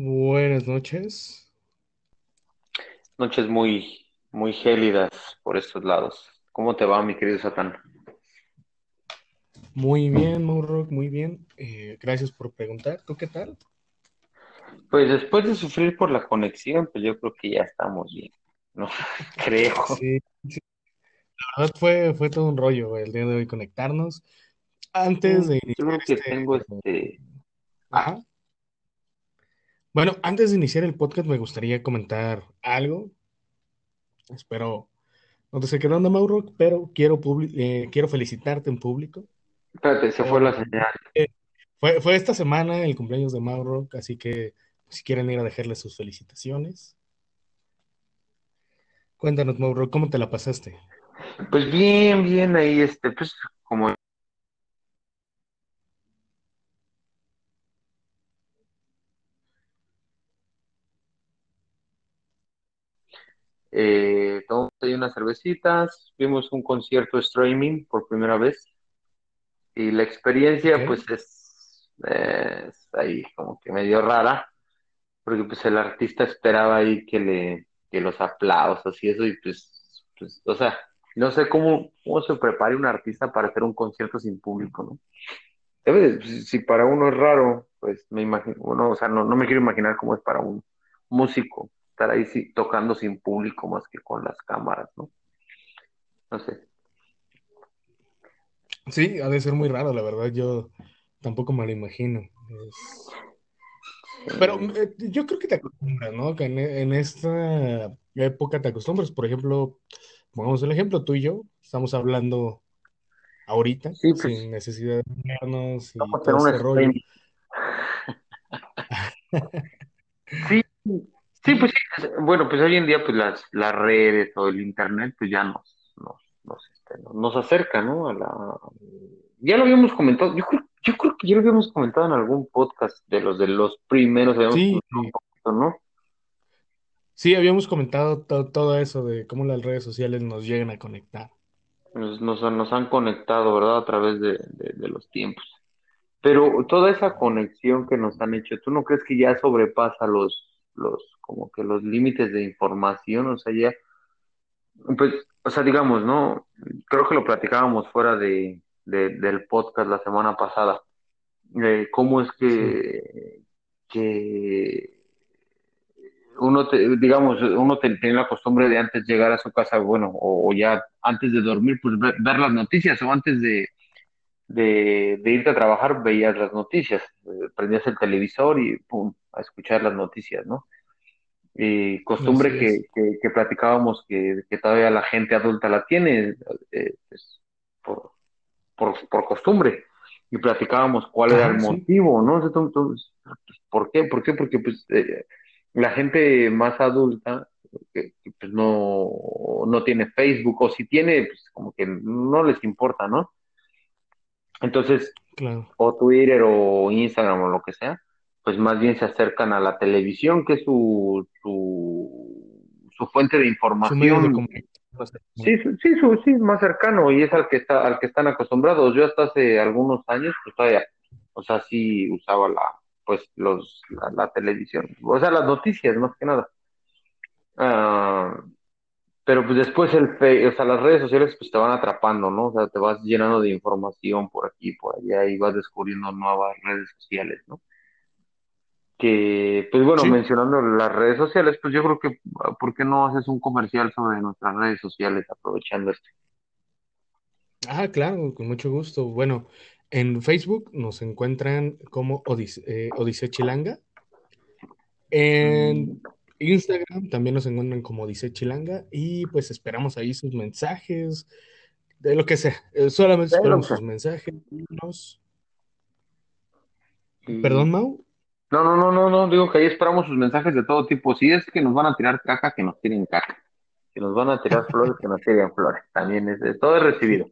Buenas noches. Noches muy, muy gélidas por estos lados. ¿Cómo te va, mi querido Satán? Muy bien, Mauro, muy bien. Eh, gracias por preguntar. ¿Tú qué tal? Pues después de sufrir por la conexión, pues yo creo que ya estamos bien, ¿no? Creo. Sí, sí. La verdad fue, fue todo un rollo el día de hoy conectarnos. Antes de Yo creo que este... tengo este... Ajá. Bueno, antes de iniciar el podcast me gustaría comentar algo. Espero no te sé qué onda, Mauro, pero quiero, eh, quiero felicitarte en público. Espérate, se fue la señal. porque Fue, fue esta semana el cumpleaños de Mauro, así que si quieren ir a dejarle sus felicitaciones. Cuéntanos, Mauro, ¿cómo te la pasaste? Pues bien, bien ahí, este, pues como eh, tomamos ahí unas cervecitas, vimos un concierto streaming por primera vez. Y la experiencia pues es, es ahí como que medio rara porque pues el artista esperaba ahí que le, que los aplausos y eso, y pues, pues, o sea, no sé cómo, cómo se prepare un artista para hacer un concierto sin público, ¿no? De- Si si para uno es raro, pues me imagino, bueno, o sea, no, no me quiero imaginar cómo es para un músico estar ahí sí, tocando sin público más que con las cámaras, ¿no? No sé. Sí, ha de ser muy raro, la verdad, yo tampoco me lo imagino. Es- Pero Eh, yo creo que te acostumbras, ¿no? Que en, en esta época te acostumbras. Por ejemplo, pongamos el ejemplo, tú y yo estamos hablando ahorita, sí, pues sin necesidad de vernos y todo un este rollo. Sí, sí, pues sí. Bueno, pues hoy en día, pues las, las redes o el internet, pues ya nos, nos, nos, este, nos, acerca, ¿no? A la... Ya lo habíamos comentado, yo creo, yo creo que ya lo habíamos comentado en algún podcast de los de los primeros, habíamos Sí, comentado un poquito, ¿no? sí, habíamos comentado to- todo eso de cómo las redes sociales nos llegan a conectar. Nos, nos, nos han conectado, ¿verdad? A través de, de, de los tiempos. Pero toda esa conexión que nos han hecho, ¿tú no crees que ya sobrepasa los, los, como que los límites de información? O sea, ya Pues, o sea, digamos, ¿no? Creo que lo platicábamos fuera de, de- del podcast la semana pasada. Eh, cómo es Sí, que, que uno, te- digamos, uno te- tiene la costumbre de antes llegar a su casa, bueno, o, o ya antes de dormir, pues ver, ver las noticias, o antes de, de, de irte a trabajar, veías las noticias, Eh, prendías el televisor y pum, a escuchar las noticias, ¿no? y costumbre que, que, que platicábamos que, que todavía la gente adulta la tiene eh, pues, por, por, por costumbre y platicábamos cuál era el sí. motivo, ¿no? Entonces, ¿por qué? ¿Por qué? Porque pues eh, la gente más adulta que, que, pues, no, no tiene Facebook o si tiene, pues como que no les importa, ¿no? Entonces, Claro. o Twitter o Instagram o lo que sea, pues más bien se acercan a la televisión, que es su, su, su fuente de información, sí, sí, su, sí, más cercano y es al que está, al que están acostumbrados. Yo hasta hace algunos años, pues todavía, o sea, sí usaba la, pues los, la, la televisión, o sea, las noticias más que nada. Ah, pero pues después el o sea, las redes sociales pues te van atrapando, ¿no? O sea, te vas llenando de información por aquí y por allá y vas descubriendo nuevas redes sociales, ¿no? que, pues bueno, Sí. mencionando las redes sociales, pues yo creo que, ¿por qué no haces un comercial sobre nuestras redes sociales aprovechando esto? Ah, claro, con mucho gusto. Bueno, en Facebook nos encuentran como Odis- eh, Odisea Chilanga. Mm, En Instagram también nos encuentran como Odisea Chilanga. Y pues esperamos ahí sus mensajes, de lo que sea. Eh, solamente esperamos que sus mensajes. Y- Perdón, Mau. no, no, no, no, no, digo que ahí esperamos sus mensajes de todo tipo. Si es que nos van a tirar caca, que nos tiren caca. Si nos van a tirar flores, que nos tiren flores. También es, es- todo es recibido.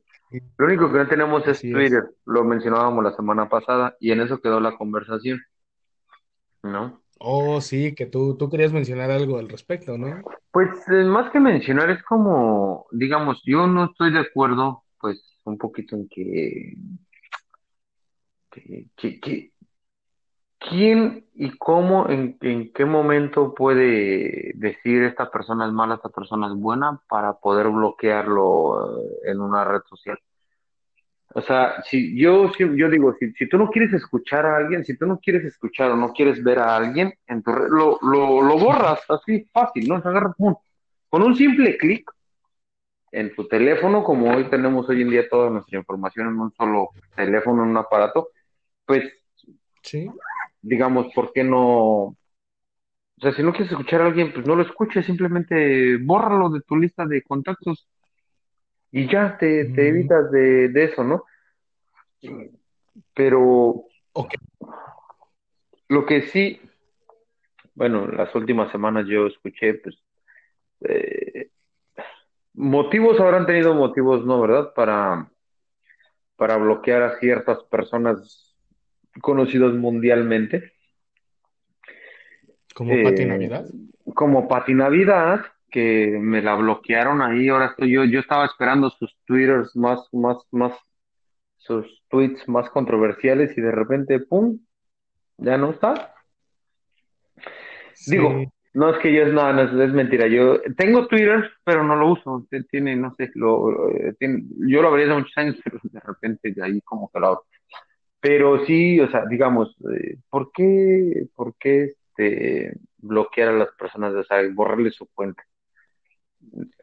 Lo único que no tenemos es Así es. Twitter, lo mencionábamos la semana pasada y en eso quedó la conversación, ¿no? Oh, sí, que tú, tú querías mencionar algo al respecto, ¿no? Pues eh, más que mencionar es como, digamos, yo no estoy de acuerdo, pues un poquito en que, que, que, ¿quién y cómo, en, en qué momento puede decir esta persona es mala, esta persona es buena para poder bloquearlo eh, en una red social? O sea, si yo, si- yo digo, si, si tú no quieres escuchar a alguien, si tú no quieres escuchar o no quieres ver a alguien, en tu red, lo, lo, lo borras así fácil, ¿no? Se agarra, pum. con un simple clic en tu teléfono, como hoy tenemos hoy en día toda nuestra información en un solo teléfono, en un aparato, pues Sí. digamos, ¿por qué no? O sea, si no quieres escuchar a alguien, pues no lo escuches, simplemente bórralo de tu lista de contactos y ya te, te Mm, evitas de, de eso, ¿no? Pero lo que sí, bueno, las últimas semanas yo escuché, pues, eh, motivos habrán tenido motivos, ¿no? ¿Verdad? Para, para bloquear a ciertas personas conocidas mundialmente, Como Pati eh, Navidad. como Pati Navidad, que me la bloquearon ahí, ahora estoy yo, yo estaba esperando sus twitters más, más, más, sus tweets más controversiales y de repente, ¡pum!, ya no está. Sí. Digo, no es que yo es nada, no, es, es mentira. Yo tengo Twitter, pero no lo uso. Tiene, no sé, lo, eh, tiene- yo lo abrí hace muchos años, pero de repente de ahí como que lo abro. Pero sí, o sea, digamos, eh, ¿por qué, por qué este, bloquear a las personas, o sea, borrarle su cuenta?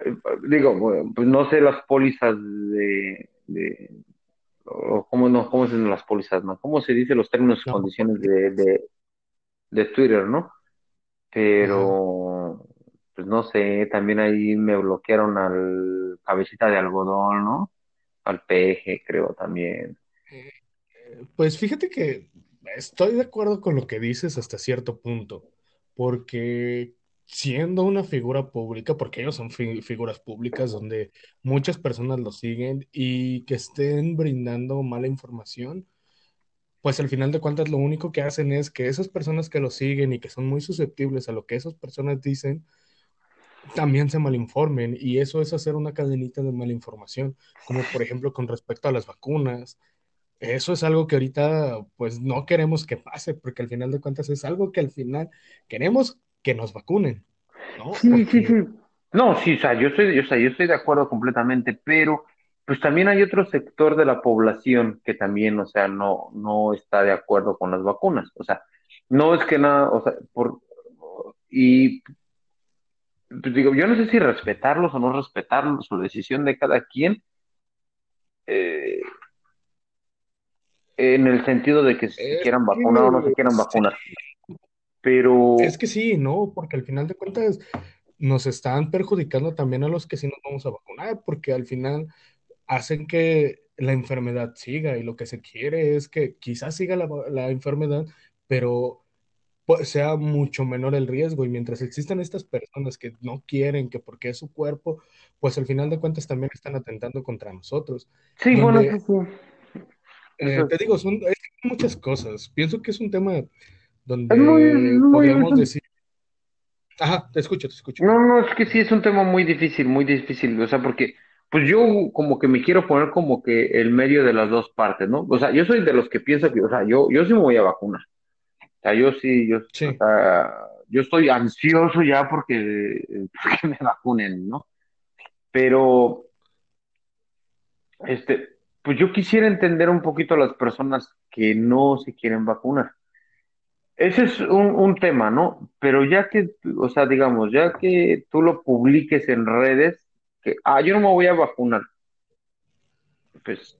Eh, digo, pues no sé las pólizas de, de o cómo no, cómo se las pólizas, ¿no? ¿Cómo se dice los términos y No, condiciones de, de, de Twitter, ¿no? pero pues no sé, también ahí me bloquearon al cabecita de algodón, ¿no? Al peje, creo también. Pues fíjate que estoy de acuerdo con lo que dices hasta cierto punto, porque siendo una figura pública, porque ellos son fi- figuras públicas donde muchas personas lo siguen y que estén brindando mala información, pues al final de cuentas lo único que hacen es que esas personas que lo siguen y que son muy susceptibles a lo que esas personas dicen, también se malinformen y eso es hacer una cadenita de mala información, como por ejemplo con respecto a las vacunas. Eso es algo que ahorita pues no queremos que pase, porque al final de cuentas es algo que al final queremos que nos vacunen, ¿no? Sí, sí, sí. No, sí, o sea, yo estoy, o sea, yo estoy de acuerdo completamente, pero pues también hay otro sector de la población que también, o sea, no, no está de acuerdo con las vacunas. O sea, no es que nada, o sea, por, y pues digo, yo no sé si respetarlos o no respetarlos, su decisión de cada quien, eh, en el sentido de que si se es quieran vacunar o no se quieran sí, vacunar. Pero es que sí, ¿no? Porque al final de cuentas nos están perjudicando también a los que sí nos vamos a vacunar, porque al final hacen que la enfermedad siga y lo que se quiere es que quizás siga la, la enfermedad, pero pues, sea mucho menor el riesgo y mientras existan estas personas que no quieren, que porque es su cuerpo, pues al final de cuentas también están atentando contra nosotros, sí, bueno, eso donde, sí. eh, te digo, son es muchas cosas. Pienso que es un tema es muy, donde muy, es podríamos un- decir, ajá, te escucho, te escucho. no, no, es que sí es un tema muy difícil, muy difícil, o sea, porque pues yo como que me quiero poner como que el medio de las dos partes, ¿no? O sea, yo soy de los que piensa que, o sea, yo, yo sí me voy a vacunar, o sea, yo sí, yo, o Sí, sea, yo estoy ansioso ya porque, porque me vacunen, ¿no? Pero, este, pues yo quisiera entender un poquito a las personas que no se quieren vacunar. Ese es un, un tema, ¿no? Pero ya que, o sea, digamos, ya que tú lo publiques en redes, que, ah, yo no me voy a vacunar, pues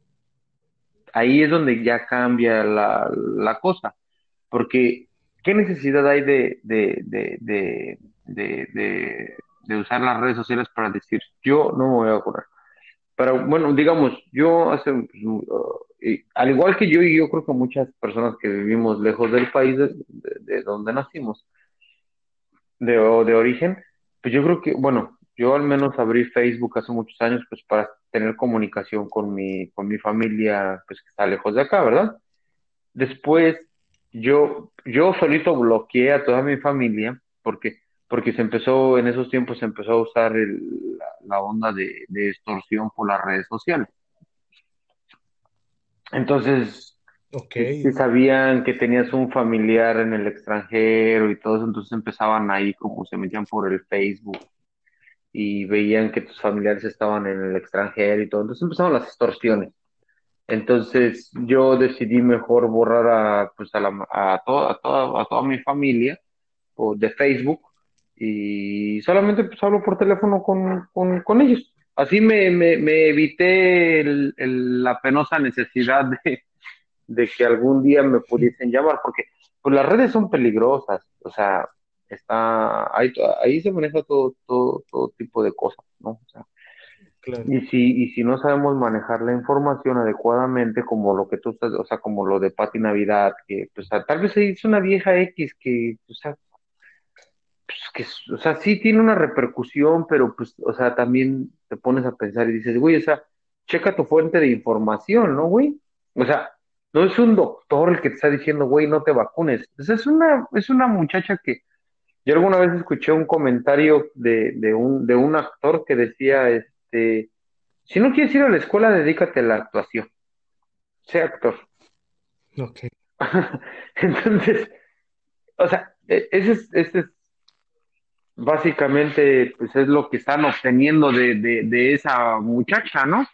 ahí es donde ya cambia la, la cosa, porque ¿qué necesidad hay de, de, de, de, de, usar las redes sociales para decir, yo no me voy a vacunar? Pero bueno, digamos, yo hace, pues, al igual que yo y yo creo que muchas personas que vivimos lejos del país de, de- de donde nacimos, de, de origen, pues yo creo que, bueno, yo al menos abrí Facebook hace muchos años pues para tener comunicación con mi, con mi familia pues que está lejos de acá, ¿verdad? Después yo, yo solito bloqueé a toda mi familia porque, porque se empezó, en esos tiempos se empezó a usar el- la, la onda de, de extorsión por las redes sociales. Entonces, Si, sabían que tenías un familiar en el extranjero y todo eso, entonces empezaban ahí como se metían por el Facebook y veían que tus familiares estaban en el extranjero y todo, entonces empezaban las extorsiones. Entonces yo decidí mejor borrar a, pues a, la, a, toda, a, toda, a toda mi familia de Facebook y solamente pues hablo por teléfono con, con, con ellos. Así me, me, me evité el- el- la penosa necesidad de, de que algún día me pudiesen llamar, porque pues las redes son peligrosas, o sea, está, ahí, ahí se maneja todo, todo, todo tipo de cosas, ¿no? O sea, claro, y si, y si no sabemos manejar la información adecuadamente, como lo que tú estás, o sea, como lo de Pati Navidad, que pues tal vez es una vieja X que, o sea, que, o sea, sí tiene una repercusión, pero pues, o sea, también te pones a pensar y dices, güey, o sea, checa tu fuente de información, ¿no, güey? O sea, no es un doctor el que te está diciendo, güey, no te vacunes. Pues es una, es una muchacha que yo alguna vez escuché un comentario de, de un, de un actor que decía, este, si no quieres ir a la escuela, dedícate a la actuación, sé actor. ok, Entonces, o sea, e- ese es, ese es básicamente pues es lo que están obteniendo de, de, de esa muchacha, ¿no?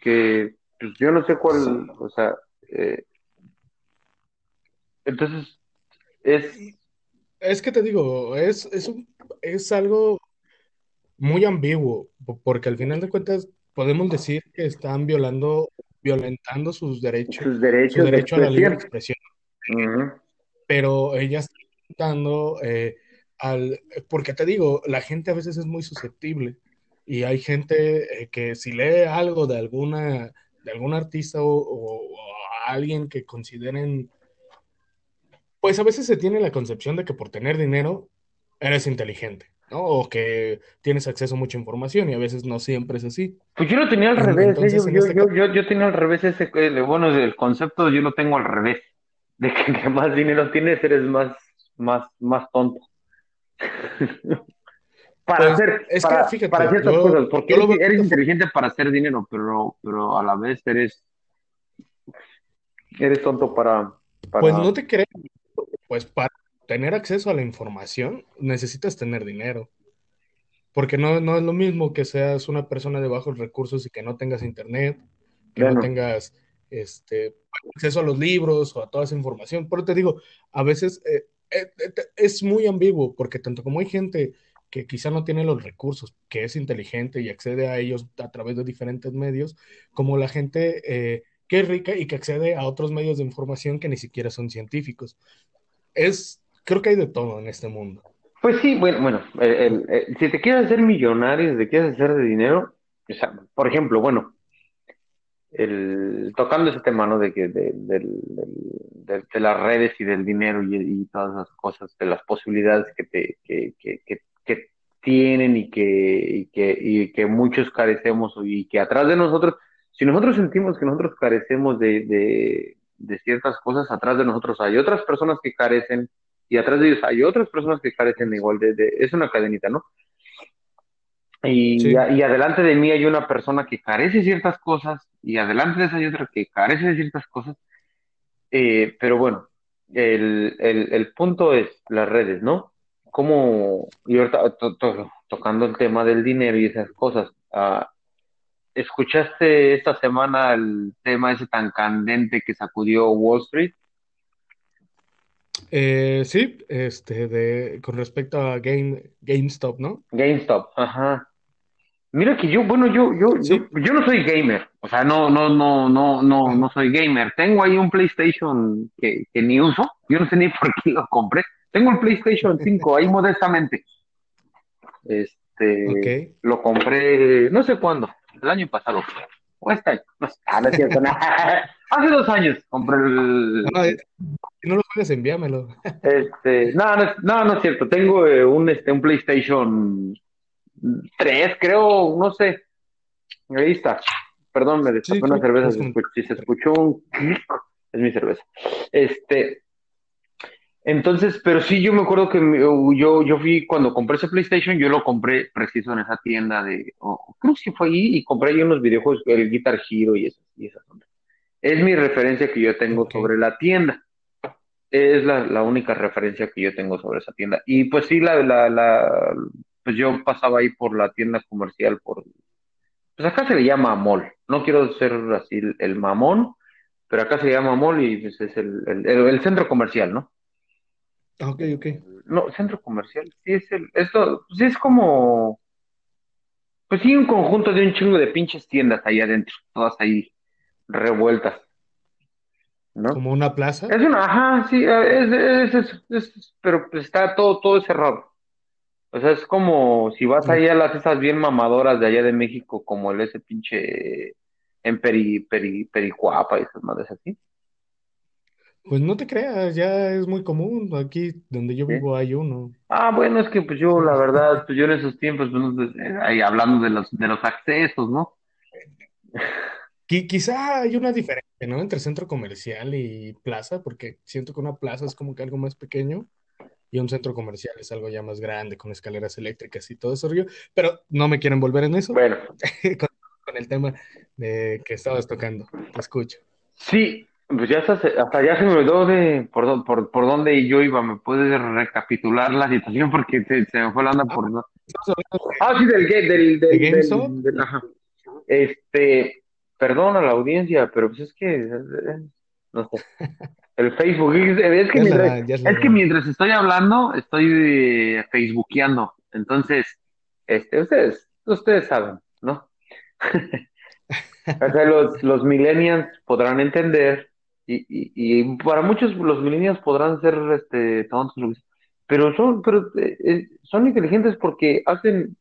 Que pues yo no sé cuál, o sea, eh, entonces es, Es que te digo, es, es, un- es algo muy ambiguo, po- porque al final de cuentas podemos decir que están violando, violentando sus derechos, sus su derechos de derecho a la libre expresión. pero ella está violentando eh, al, porque te digo, la gente a veces es muy susceptible y hay gente eh, que si lee algo de alguna, de algún artista o, o- o alguien que consideren Pues a veces se tiene la concepción de que por tener dinero eres inteligente, ¿no? O que tienes acceso a mucha información y a veces no siempre es así. Pues yo lo tenía al revés, ¿eh? Yo, yo, este yo, caso, yo, yo tenía al revés ese, el- bueno, el concepto yo lo tengo al revés, de que entre más dinero tienes eres más, más, más tonto. Para pues hacer, es que para, para fíjate, ciertas yo, cosas, porque eres, inteligente para hacer dinero, pero, pero a la vez eres, eres tonto para, Pues no te creas, pues para tener acceso a la información necesitas tener dinero, porque no, no es lo mismo que seas una persona de bajos recursos y que no tengas internet, que no tengas este, acceso a los libros o a toda esa información. Pero te digo, a veces eh, es muy ambiguo, porque tanto como hay gente que quizá no tiene los recursos, que es inteligente y accede a ellos a través de diferentes medios, como la gente eh, que es rica y que accede a otros medios de información que ni siquiera son científicos. Es, creo que hay de todo en este mundo. pues sí, bueno, bueno, si te quieres hacer millonario, si te quieres hacer de dinero, o por ejemplo, bueno, el, tocando ese tema, ¿no? De que de, de, las redes y del dinero y, todas esas cosas, de las posibilidades que te, que, que, que, tienen y que, y que, y que muchos carecemos y que atrás de nosotros, si nosotros sentimos que nosotros carecemos de, de, ciertas cosas, atrás de nosotros hay otras personas que carecen y atrás de ellos hay otras personas que carecen igual de es una cadenita, ¿no? Y, Sí, y adelante de mí hay una persona que carece de ciertas cosas y adelante de esa hay otra que carece de ciertas cosas. Eh, pero bueno, el, el, el punto es las redes, ¿no? Como, y ahorita to- to- tocando el tema del dinero y esas cosas, ah, ¿escuchaste esta semana el tema ese tan candente que sacudió Wall Street? eh, sí, este, de, con respecto a Game, GameStop, ¿no? GameStop, ajá. Mira que yo, bueno, yo, yo, yo, Sí, yo no soy gamer, o sea, no, no, no, no, no, no soy gamer. Tengo ahí un PlayStation que, que ni uso, yo no sé ni por qué lo compré. Tengo el PlayStation 5 ahí modestamente. Este, lo compré, no sé cuándo, el año pasado, o este año, no sé, ah, no es cierto, no. Hace dos años compré el, No, eh, si no lo juegas, envíamelo. este, no, no, no, no es cierto, tengo eh, un, este, un PlayStation 3, creo, no sé, ahí está. Perdón, me Sí, destapé una creo que cerveza, si, se escuchó un clic, es mi cerveza. Este, entonces, pero sí, yo me acuerdo que me- yo, yo fui, cuando compré ese PlayStation, yo lo compré preciso en esa tienda de, creo que fue ahí, y compré ahí unos videojuegos, el Guitar Hero y esas, y esas. Es mi referencia que yo tengo sobre la tienda. Es la, la única referencia que yo tengo sobre esa tienda. Y pues sí, la, la, la, pues yo pasaba ahí por la tienda comercial, por, pues acá se le llama mall. No quiero ser así el, mamón, pero acá se le llama mall y pues es el, el, el- el centro comercial, ¿no? Ah, Ok, ok. No, centro comercial, sí es el, esto, sí es como, pues sí, un conjunto de un chingo de pinches tiendas ahí adentro, todas ahí revueltas, ¿no? Como una plaza. Es una, ajá, sí, es, es, es, es- pero pues está todo, todo cerrado. O sea, es como si vas ahí a las esas bien mamadoras de allá de México, como el ese pinche en Peri, Peri, Pericuapa y esas madres así, Pues no te creas, ya es muy común. Aquí donde yo vivo hay uno. Ah, bueno, es que pues yo, la verdad, pues yo en esos tiempos, pues, sé, eh, ahí hablando de los, de los accesos, ¿no? Qui- quizá hay una diferencia, ¿no? Entre centro comercial y plaza, porque siento que una plaza es como que algo más pequeño y un centro comercial es algo ya más grande, con escaleras eléctricas y todo eso, rollo. Pero no me quiero envolver en eso Bueno, con, con el tema de que estabas tocando. Te escucho. sí, pues ya hasta, se- hasta ya se me olvidó de por, por, por dónde yo iba. ¿Me puedes recapitular la situación? Porque se, se me fue la onda Ah, por... hablando Ah, sí, del, del, de del, GameStop. del, del- ajá. Este, perdón a la audiencia, pero pues es que, eh, no sé, el Facebook, es, que Ya mientras, es la es que mientras estoy hablando, estoy eh, facebookeando. Entonces, este, ustedes, ustedes saben, ¿no? O sea, los, los millennials podrán entender y, y, y para muchos los millennials podrán ser este, tontos, pero son, pero, eh, eh, son inteligentes porque hacen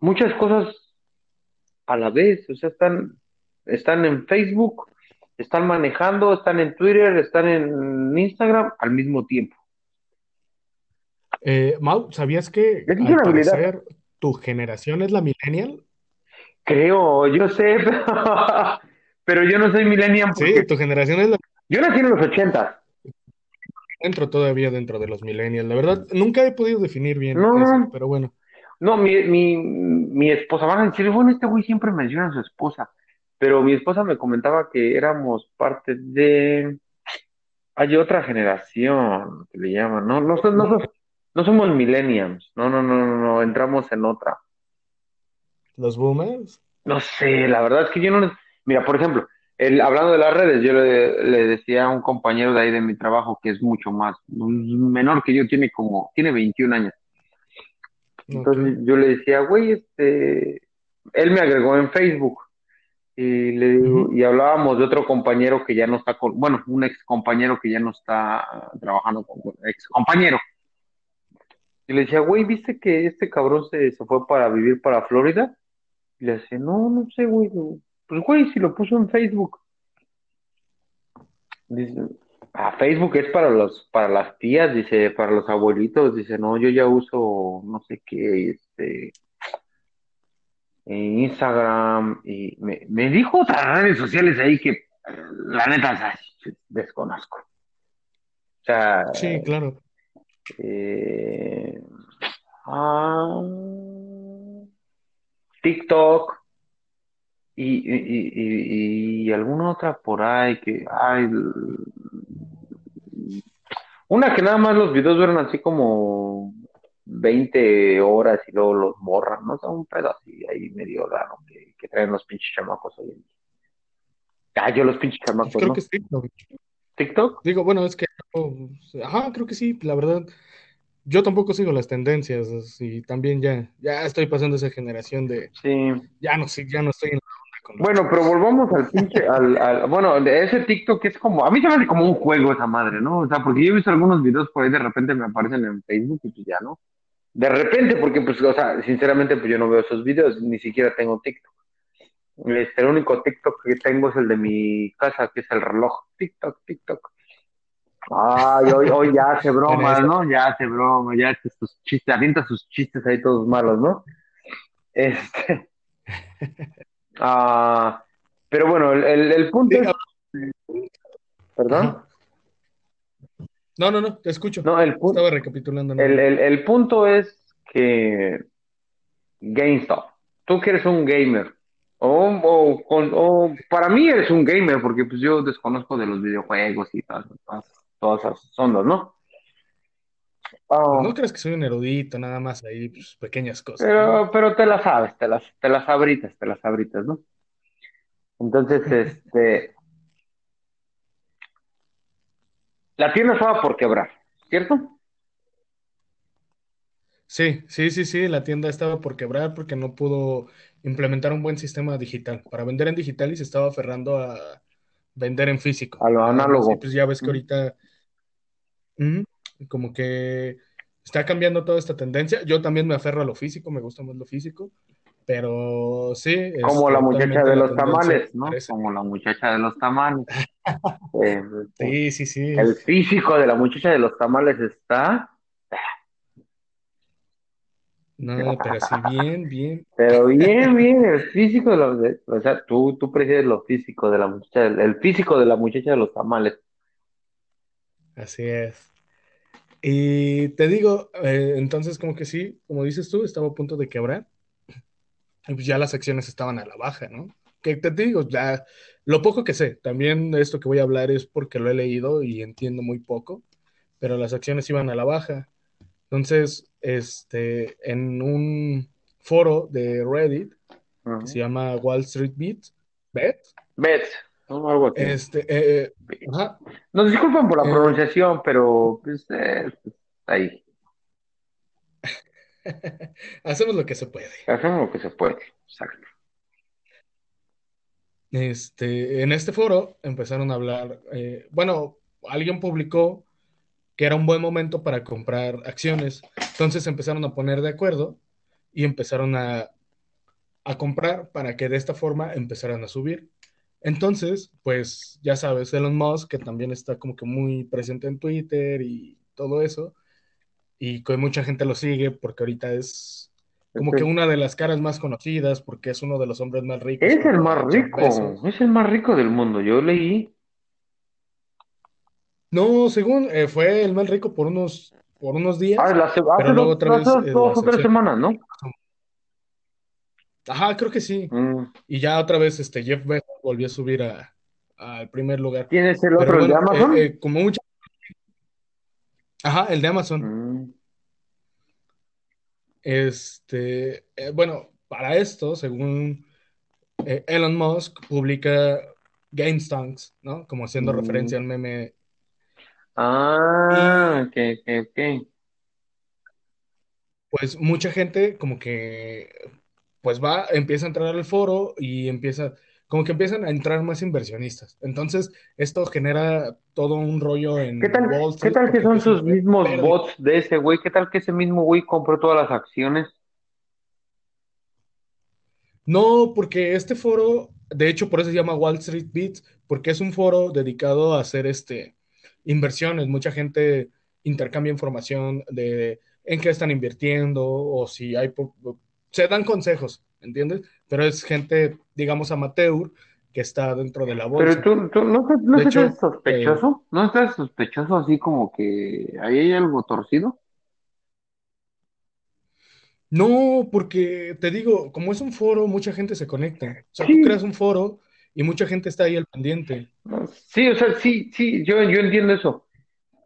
muchas cosas a la vez, o sea, están, están en Facebook, están manejando, están en Twitter, están en Instagram al mismo tiempo. Eh, Mau, ¿sabías que al parecer tu generación es la millennial? Creo, yo sé, pero, pero yo no soy millennial Sí, tu generación es la yo nací en los 80. dentro todavía dentro de los millennials. La verdad, nunca he podido definir bien No, eso, no, pero bueno. no, mi, mi, mi esposa, van a decir, bueno, este güey siempre menciona a su esposa, pero mi esposa me comentaba que éramos parte de, hay otra generación que le llaman, no, no, no, ¿no? no somos millennials, no, no, no, no, no, entramos en otra. Los boomers. No sé, la verdad es que yo no... Mira, por ejemplo, el, hablando de las redes, yo le, le decía a un compañero de ahí de mi trabajo que es mucho más, menor que yo, tiene como, tiene 21 años. Entonces yo le decía, güey, este, él me agregó en Facebook y le digo, y hablábamos de otro compañero que ya no está con, bueno, un ex compañero que ya no está trabajando con, ex compañero. Y le decía, güey, ¿viste que este cabrón se, se fue para vivir para Florida? Y le decía, no, no sé, güey. Pues, güey, si lo puso en Facebook. Dice, a Facebook es para los, para las tías, dice, para los abuelitos. Dice, no, yo ya uso no sé qué, este, en Instagram. Y me, me dijo otras redes sociales ahí que, la neta, desconozco. O sea, Sí, claro. eh, ah, TikTok. Y, y, y, y alguna otra por ahí que, ay, una que nada más los videos duran así como 20 horas y luego los borran, ¿no? Sea, un pedo así ahí medio raro que, que traen los pinches chamacos hoy en día. Ah, yo los pinches chamacos, creo que ¿no? sí. ¿no? TikTok, Digo, bueno, es que, oh, ajá, creo que sí, la verdad. Yo tampoco sigo las tendencias y también ya, ya estoy pasando esa generación de, sí. ya no sé, ya no estoy en la onda con los Bueno, pero volvamos al pinche, al, al, bueno, ese TikTok es como, a mí se me hace como un juego esa madre, ¿no? O sea, porque yo he visto algunos videos por ahí de repente me aparecen en Facebook y pues ya, ¿no? De repente, porque pues, o sea, sinceramente pues yo no veo esos videos, ni siquiera tengo TikTok. Este, el único TikTok que tengo es el de mi casa, que es el reloj. TikTok, TikTok. Ay, hoy, hoy ya hace bromas, ¿no? Ya hace bromas, ya hace sus chistes, avienta sus chistes ahí todos malos, ¿no? Este, ah, pero bueno, el, el, el punto es, perdón. No, no, no, te escucho. no, el, Estaba recapitulando el, el, el punto es que GameStop, tú que eres un gamer, O, o, con- o para mí eres un gamer, porque pues yo desconozco de los videojuegos y tal, todas, todas esas ondas, ¿no? No Ah, crees que soy un erudito, nada más ahí, pues pequeñas cosas, ¿no? pero, pero te las sabes, te las, te las abritas, te las abritas, ¿no? Entonces, este, la tienda estaba por quebrar, ¿cierto? Sí, sí, sí, sí, la tienda estaba por quebrar porque no pudo implementar un buen sistema digital. Para vender en digital y se estaba aferrando a vender en físico, A lo análogo. pues ya ves que ¿Mm? ahorita como que está cambiando toda esta tendencia. Yo también me aferro a lo físico, me gusta más lo físico, pero sí, Como la muchacha de la los tamales, ¿no? parece. Como la muchacha de los tamales. Eh, Sí, sí, sí. el físico de la muchacha de los tamales está, No, pero sí, bien, bien. pero bien, bien, el físico de los, de- o sea, tú, tú prefieres lo físico de la muchacha, el, el físico de la muchacha de los tamales. Así es. Y te digo, eh, entonces como que sí, como dices tú, estaba a punto de quebrar. Y pues ya las acciones estaban a la baja, ¿no? Que te digo, ya lo poco que sé, también esto que voy a hablar es porque lo he leído y entiendo muy poco, pero las acciones iban a la baja. Entonces, este, en un foro de Reddit que se llama Wall Street Beat, Bet, Bets, ¿no? Algo así. este, eh, eh, ajá, Nos disculpan por la eh, pronunciación, pero pues, eh, ahí, hacemos lo que se puede. hacemos lo que se puede. Exacto. Este, en este foro empezaron a hablar, eh, bueno, alguien publicó que era un buen momento para comprar acciones. Entonces empezaron a poner de acuerdo y empezaron a, a comprar para que de esta forma empezaran a subir. Entonces, pues ya sabes, Elon Musk, que también está como que muy presente en Twitter y todo eso, y que mucha gente lo sigue porque ahorita es como que una de las caras más conocidas porque es uno de los hombres más ricos es el más rico, es el más rico del mundo. Yo leí, No, según eh, fue el más rico por unos, por unos ah, días, la se- hace pero luego otra vez dos eh, dos o tres semanas, ¿no? Ajá, creo que sí. Mm. Y ya otra vez este Jeff Bezos volvió a subir a, al primer lugar. ¿Quién es el Pero otro, el de eh, Amazon? eh, como mucha... Ajá, el de Amazon. Mm. Este, eh, bueno, para esto, según eh, Elon Musk, publica GameStonks, ¿no? Como haciendo Mm. referencia al meme. Ah, ok, ok, ok. pues mucha gente como que pues va, empieza a entrar al foro y empieza, como que empiezan a entrar más inversionistas. Entonces, esto genera todo un rollo ¿Qué en tal, Wall qué tal que son sus mismos bots de ese güey? ¿Qué tal que ese mismo güey compró todas las acciones? No, porque este foro, de hecho, por eso se llama Wall Street Beats, porque es un foro dedicado a hacer este, inversiones. Mucha gente intercambia información de en qué están invirtiendo o si hay, se dan consejos, ¿entiendes? Pero es gente, digamos, amateur que está dentro de la Pero bolsa. tú, tú no, no hecho, eh, sospechoso, ¿no estás sospechoso así como que ahí hay algo torcido? no, porque te digo, como es un foro, mucha gente se conecta. O sea, tú creas Sí, un foro y mucha gente está ahí al pendiente. sí, o sea, sí, sí, yo, yo entiendo eso,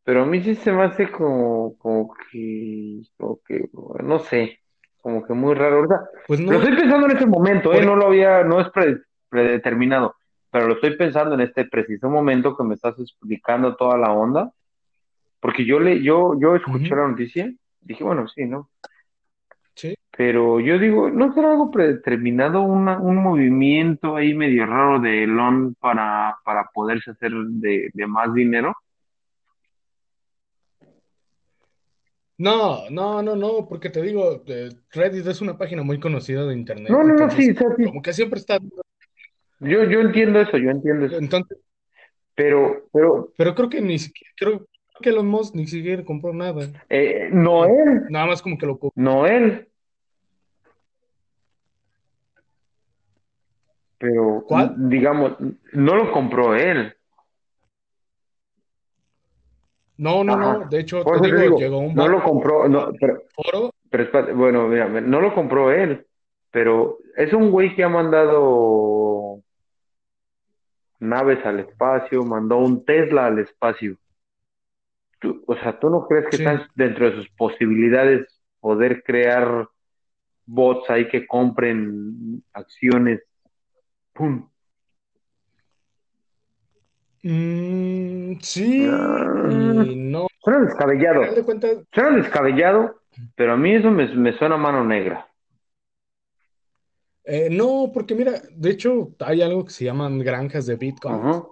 pero a mí sí se me hace como, como que, como que, no sé, como que muy raro. Sea, Pues lo no, estoy pensando en este momento, ¿eh? No lo había, no es pre- predeterminado, pero lo estoy pensando en este preciso momento que me estás explicando toda la onda, porque yo le, yo, yo escuché la noticia, dije, bueno, sí, ¿no? sí. Pero yo digo, ¿no será algo predeterminado, una- un movimiento ahí medio raro de Elon para, para poderse hacer de, de más dinero? No, no, no, no, porque te digo, eh, Reddit es una página muy conocida de internet, No, no, no, sí, entonces o sea, sí. como que siempre está, Yo, yo entiendo eso, yo entiendo eso. entonces, Pero, pero, pero creo que ni siquiera, creo que Elon Musk ni siquiera compró nada, eh, no él, nada más como que lo publicó. no él, pero ¿Cuál? digamos, no lo compró él. No, no, no, de hecho te digo, digo, llegó un no lo compró, no, pero, foro, pero bueno, mira, no lo compró él. pero es un güey que ha mandado naves al espacio, mandó un Tesla al espacio. Tú- o sea, ¿tú no crees que Sí. están dentro de sus posibilidades poder crear bots ahí que compren acciones? ¡Pum! Mm, sí Ah, y no. suena descabellado, de cuentas, suena descabellado, pero a mí eso me, me suena a mano negra. eh, no, porque mira, de hecho hay algo que se llaman granjas de Ajá. bitcoins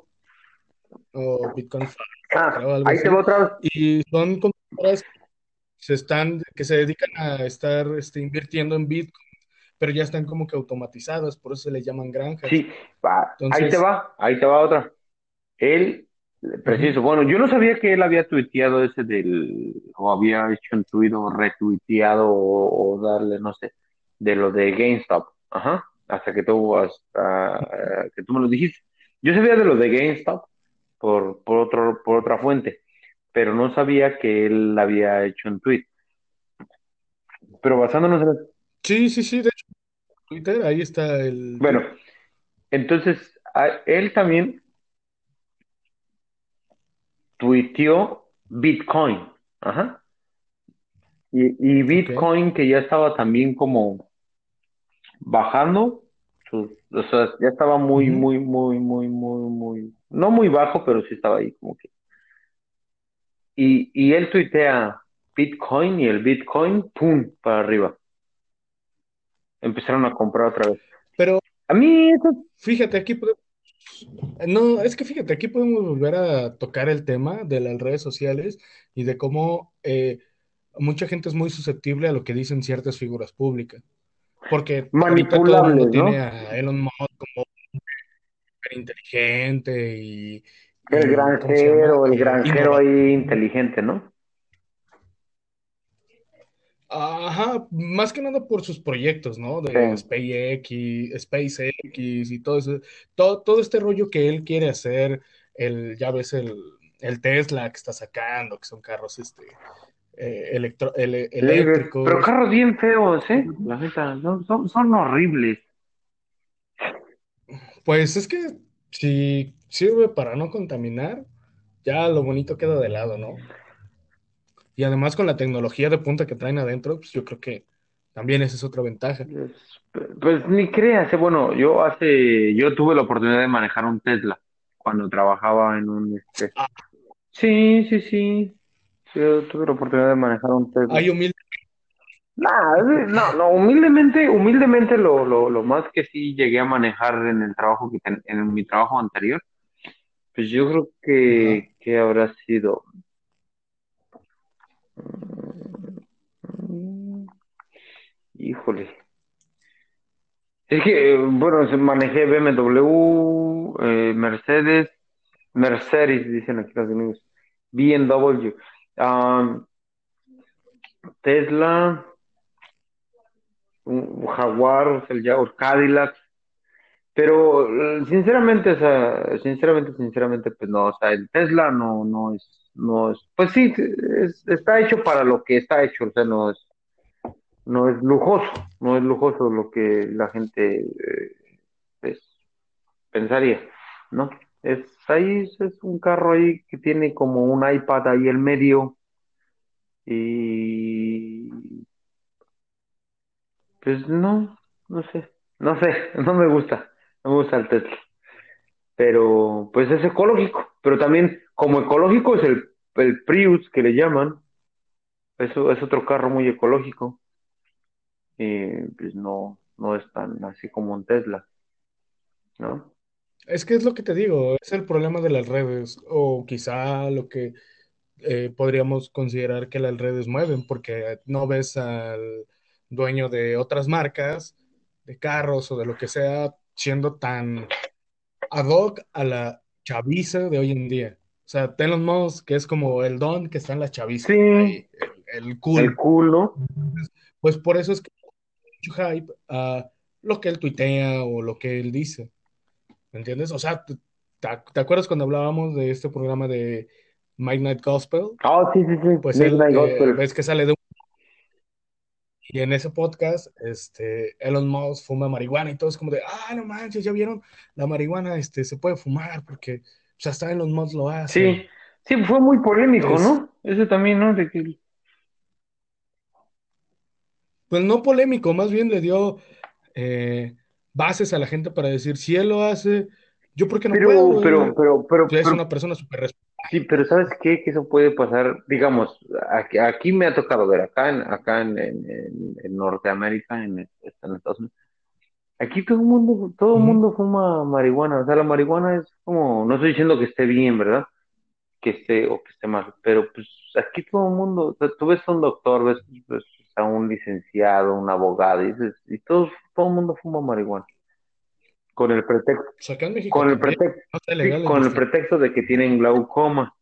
o Bitcoin Ah, creo algo ahí te va así. otra vez. Y son computadoras que se están, que se dedican a estar este, invirtiendo en Bitcoin, pero ya están como que automatizadas, por eso se les llaman granjas. Sí, va, ahí te va, ahí te va otra. Él, preciso, bueno, yo no sabía que él había tuiteado ese del, o había hecho un tuit o retuiteado o, o darle, no sé, de lo de GameStop. Ajá, hasta que tú, hasta eh, que tú me lo dijiste. Yo sabía de lo de GameStop por, por otro, por otra fuente, pero no sabía que él había hecho un tuit. Pero basándonos en sí, sí, sí, de hecho, Twitter, ahí está el bueno, entonces, a- él también tuiteó Bitcoin. Ajá. Y, y. Bitcoin que ya estaba también como bajando, o sea, ya estaba muy, muy, muy, muy, muy, muy, no muy bajo, pero sí estaba ahí como que. Y, y él tuitea Bitcoin y el Bitcoin, ¡pum!, para arriba. Empezaron a comprar otra vez. Pero A mí eso, fíjate, aquí podemos, no, es que fíjate, aquí podemos volver a tocar el tema de las redes sociales y de cómo eh, mucha gente es muy susceptible a lo que dicen ciertas figuras públicas. Porque tiene ¿no? a Elon Musk como inteligente y, El granjero, el granjero ahí inteligente, ¿no? Ajá, más que nada por sus proyectos, ¿no? Sí. De SpaceX, SpaceX y todo eso, todo, todo este rollo que él quiere hacer, el, ya ves el, el Tesla que está sacando, que son carros este, eh, electro- ele- Leves, pero eléctricos. carros bien feos, ¿eh? La neta, son, son horribles. Pues es que si sirve para no contaminar, ya lo bonito queda de lado, ¿no? Y además con la tecnología de punta que traen adentro, pues yo creo que también esa es otra ventaja. Pues, pues ni creas, bueno, yo hace, yo tuve la oportunidad de manejar un Tesla cuando trabajaba en un, este, Ah, sí, sí, sí, yo tuve la oportunidad de manejar un Tesla. hay humilde. Nah, eh, no, no, humildemente, humildemente lo, lo, lo más que sí llegué a manejar en el trabajo que ten- en mi trabajo anterior, pues yo creo que, que habrá sido, híjole, es que, eh, bueno, manejé BMW, eh, Mercedes, Mercedes, dicen aquí los amigos, BMW, um, Tesla, Jaguar, Cadillac, pero eh, sinceramente, sinceramente, sinceramente, pues no, o sea, el Tesla no, no es, no es, pues sí, es- está hecho para lo que está hecho, o sea, no es, no es lujoso, no es lujoso lo que la gente eh, pensaría, ¿no? Es ahí, es un carro ahí que tiene como un iPad ahí en medio y pues no, no sé, no sé, no me gusta, no me gusta el Tesla, pero pues es ecológico, pero también como ecológico es el, el Prius que le llaman, eso es otro carro muy ecológico, y pues no, no es tan así como un Tesla, ¿no? Es que es lo que te digo, es el problema de las redes, o quizá lo que eh, podríamos considerar que las redes mueven, porque no ves al dueño de otras marcas, de carros o de lo que sea, siendo tan ad hoc a la chaviza de hoy en día. O sea, Elon Musk, que es como el don que está en la chaviza, Sí, ahí, el, el el cool. cool, ¿no? Pues por eso es que mucho hype a lo que él tuitea o lo que él dice. ¿Me entiendes? O sea, ¿te, te acuerdas cuando hablábamos de este programa de Midnight Gospel? Ah, sí, sí, sí, Pues él, Midnight eh, Gospel. ves que sale de un y en ese podcast, este, Elon Musk fuma marihuana y todo es como de, ah, no manches, ya vieron, la marihuana, este, se puede fumar porque, o sea, hasta Elon Musk lo hace Sí, sí, fue muy polémico, es, ¿no? Ese también, ¿no? De que, pues no polémico, más bien le dio eh, bases a la gente para decir, si él lo hace, yo por qué no pero, puedo, pero, él pero, pero, es pero, una persona súper sí, pero ¿sabes qué? Que eso puede pasar, digamos, aquí, aquí me ha tocado ver, acá en, acá en, en, en- en Norteamérica, en, en Estados Unidos, aquí todo el mundo, todo el mundo fuma marihuana, o sea, la marihuana es como, no estoy diciendo que esté bien, ¿verdad? que esté o que esté mal, pero pues aquí todo el mundo, o sea, tú ves a un doctor, ves, ves a un licenciado, un abogado, y dices, y todos, todo el mundo fuma marihuana, con el pretexto, acá en México con el pretexto, no sí, con el pretexto de que tienen glaucoma.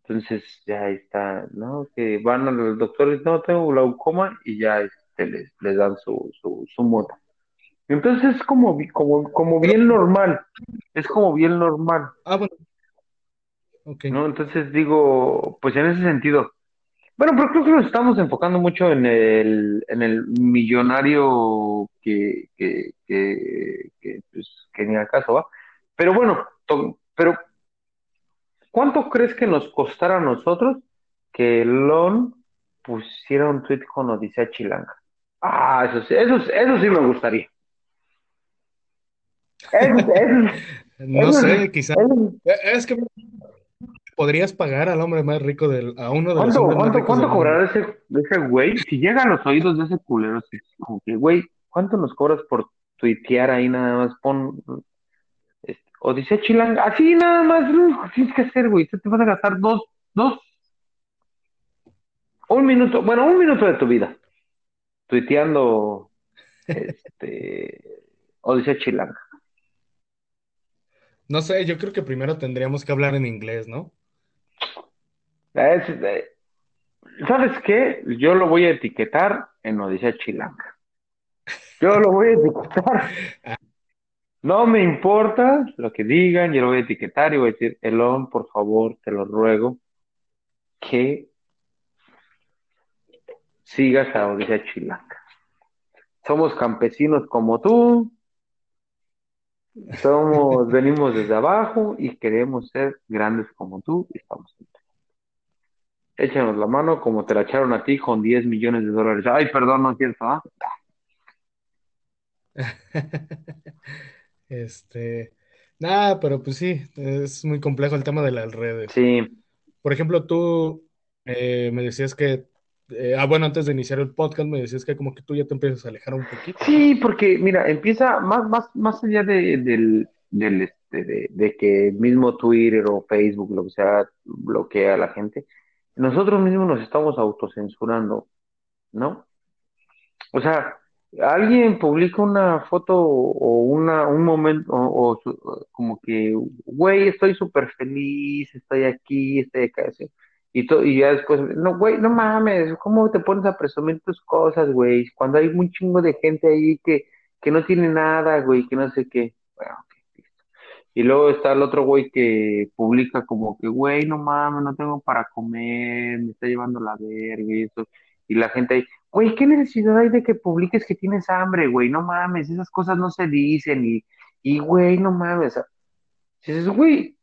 Entonces ya está, ¿no? Que van al doctor y dicen, no, tengo glaucoma y ya este, les, les dan su, su, su mota. Entonces es como, como, como bien normal, es como bien normal, ah, bueno, ok. ¿no? Entonces digo, pues en ese sentido, Bueno, pero creo que nos estamos enfocando mucho en el, en el millonario que, que, que, que, pues, que ni al caso va. Pero bueno, to- pero ¿cuánto crees que nos costará a nosotros que Elon pusiera un tweet con Odisea Chilanga? Ah, eso sí, eso, sí- eso sí me gustaría. Eso, eso, No sé, quizá. eso- eh, Es que podrías pagar al hombre más rico del, a uno de los ¿cuánto, hombres cuánto, cuánto cobrará ese, ese güey? Si llega a los oídos de ese culero, así como que, güey, ¿cuánto nos cobras por tuitear ahí nada más? Pon este, Odisea Chilanga, así nada más, único que tienes que hacer, güey. Te vas a gastar dos, dos, un minuto, bueno, un minuto de tu vida tuiteando, este, Odisea Chilanga. No sé, yo creo que primero tendríamos que hablar en inglés, ¿no? Es, eh, ¿sabes qué? Yo lo voy a etiquetar en Odisea Chilanga. Yo lo voy a etiquetar. No me importa lo que digan, yo lo voy a etiquetar y voy a decir, Elon, por favor, te lo ruego, que sigas a Odisea Chilanga. Somos campesinos como tú, somos, venimos desde abajo y queremos ser grandes como tú y estamos. Échanos la mano como te la echaron a ti con 10 millones de dólares. Ay, perdón, no es cierto, ¿ah? Este, nada, pero pues sí, es muy complejo el tema de las redes. Sí, Por ejemplo, tú eh, me decías que, eh, ah, bueno, antes de iniciar el podcast me decías que como que tú ya te empiezas a alejar un poquito, sí, porque mira, empieza más, más, más allá de, del, del, este, de, de que el mismo Twitter o Facebook, lo que sea, bloquea a la gente, nosotros mismos nos estamos autocensurando, ¿no? O sea, alguien publica una foto o una, un momento, o, como que, güey, estoy súper feliz, estoy aquí, estoy acá, así. Y, to- y ya después, no, güey, no mames, ¿cómo te pones a presumir tus cosas, güey? Cuando hay un chingo de gente ahí que, que no tiene nada, güey, que no sé qué. Bueno, ok. Y luego está el otro güey que publica como que, güey, no mames, no tengo para comer, me está llevando la verga y eso. Y la gente ahí, güey, ¿qué necesidad hay de que publiques que tienes hambre, güey? No mames, esas cosas no se dicen. Y, y güey, no mames. dices, güey,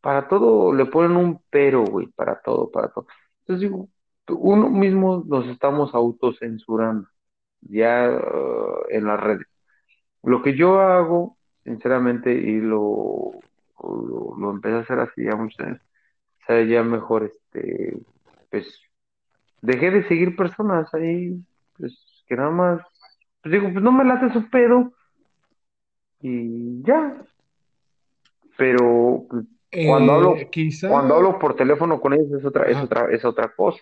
para todo le ponen un pero, güey, para todo, para todo. Entonces digo, uno mismo nos estamos autocensurando ya eh, en las redes. Lo que yo hago, sinceramente, y lo, lo, lo empecé a hacer así ya muchos años, o sea, ya mejor, este, pues, dejé de seguir personas ahí, pues, que nada más, pues digo, pues no me late su pedo, y ya, pero pues, cuando Eh, hablo, quizá, cuando hablo por teléfono con ellos es otra, es otra, es otra cosa,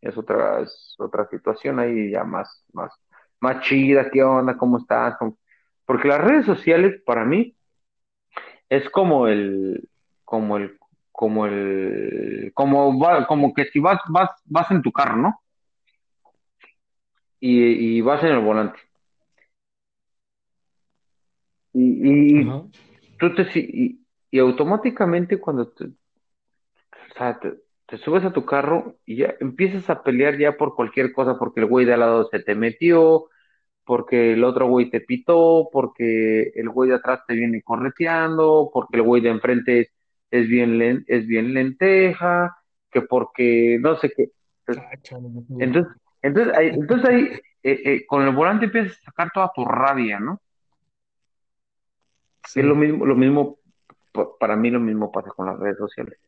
es otra, es otra situación ahí ya más, más, más chida, ¿qué onda? ¿Cómo estás? ¿Cómo- Porque las redes sociales para mí es como el, como el, como el, como va, como que si vas, vas, vas en tu carro, ¿no? Y, y vas en el volante. Y, y ajá. tú te, si- y, y automáticamente cuando te, o sea, te- te subes a tu carro y ya empiezas a pelear ya por cualquier cosa, porque el güey de al lado se te metió, porque el otro güey te pitó, porque el güey de atrás te viene correteando, porque el güey de enfrente es, es bien, es bien lenteja, que porque no sé qué. Entonces, entonces ahí, entonces ahí eh, eh, con el volante empiezas a sacar toda tu rabia, ¿no? Es lo mismo, lo mismo, pa- para mí lo mismo pasa con las redes sociales.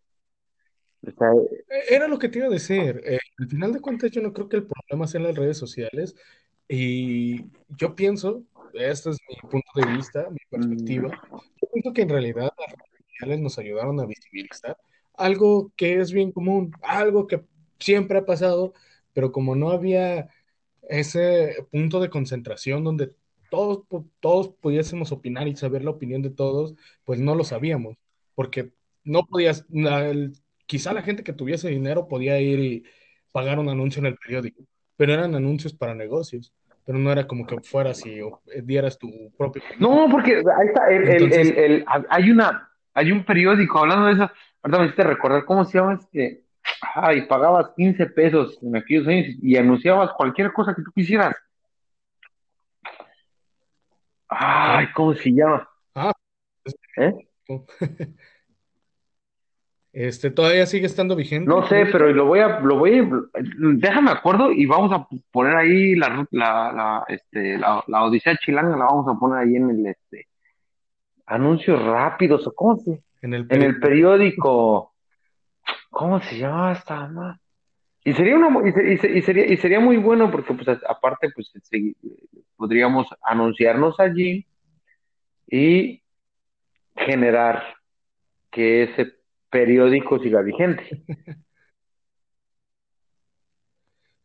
O sea, E- Era lo que te iba a decir. Eh, al final de cuentas, yo no creo que el problema sea en las redes sociales. Y yo pienso, este es mi punto de vista, mi mm, perspectiva, yo pienso que en realidad las redes sociales nos ayudaron a visibilizar algo que es bien común, algo que siempre ha pasado, pero como no había ese punto de concentración donde todos, todos pudiésemos opinar y saber la opinión de todos, pues no lo sabíamos, porque no podías, quizá la gente que tuviese dinero podía ir y pagar un anuncio en el periódico, pero eran anuncios para negocios, pero no era como que fueras y eh, dieras tu opinión. no, porque ahí está, el, el, Entonces, el, el- hay una, hay un periódico hablando de eso, ahorita me hiciste recordar cómo se llama este, ay, pagabas 15 pesos en aquellos años y anunciabas cualquier cosa que tú quisieras. Ay. ¿cómo se llama? Ah, ¿Eh? este, ¿todavía sigue estando vigente. No sé, pero lo voy a, lo voy a, déjame acuerdo y vamos a poner ahí la, la, la, este, la, la Odisea Chilanga, la vamos a poner ahí en el, este, anuncios rápidos, o cómo se, En el en el periódico. ¿cómo se llama esta ma- Y sería una, y, se- y se- y sería, y sería muy bueno porque, pues, aparte, pues, podríamos anunciarnos allí y generar que ese periódico siga vigente.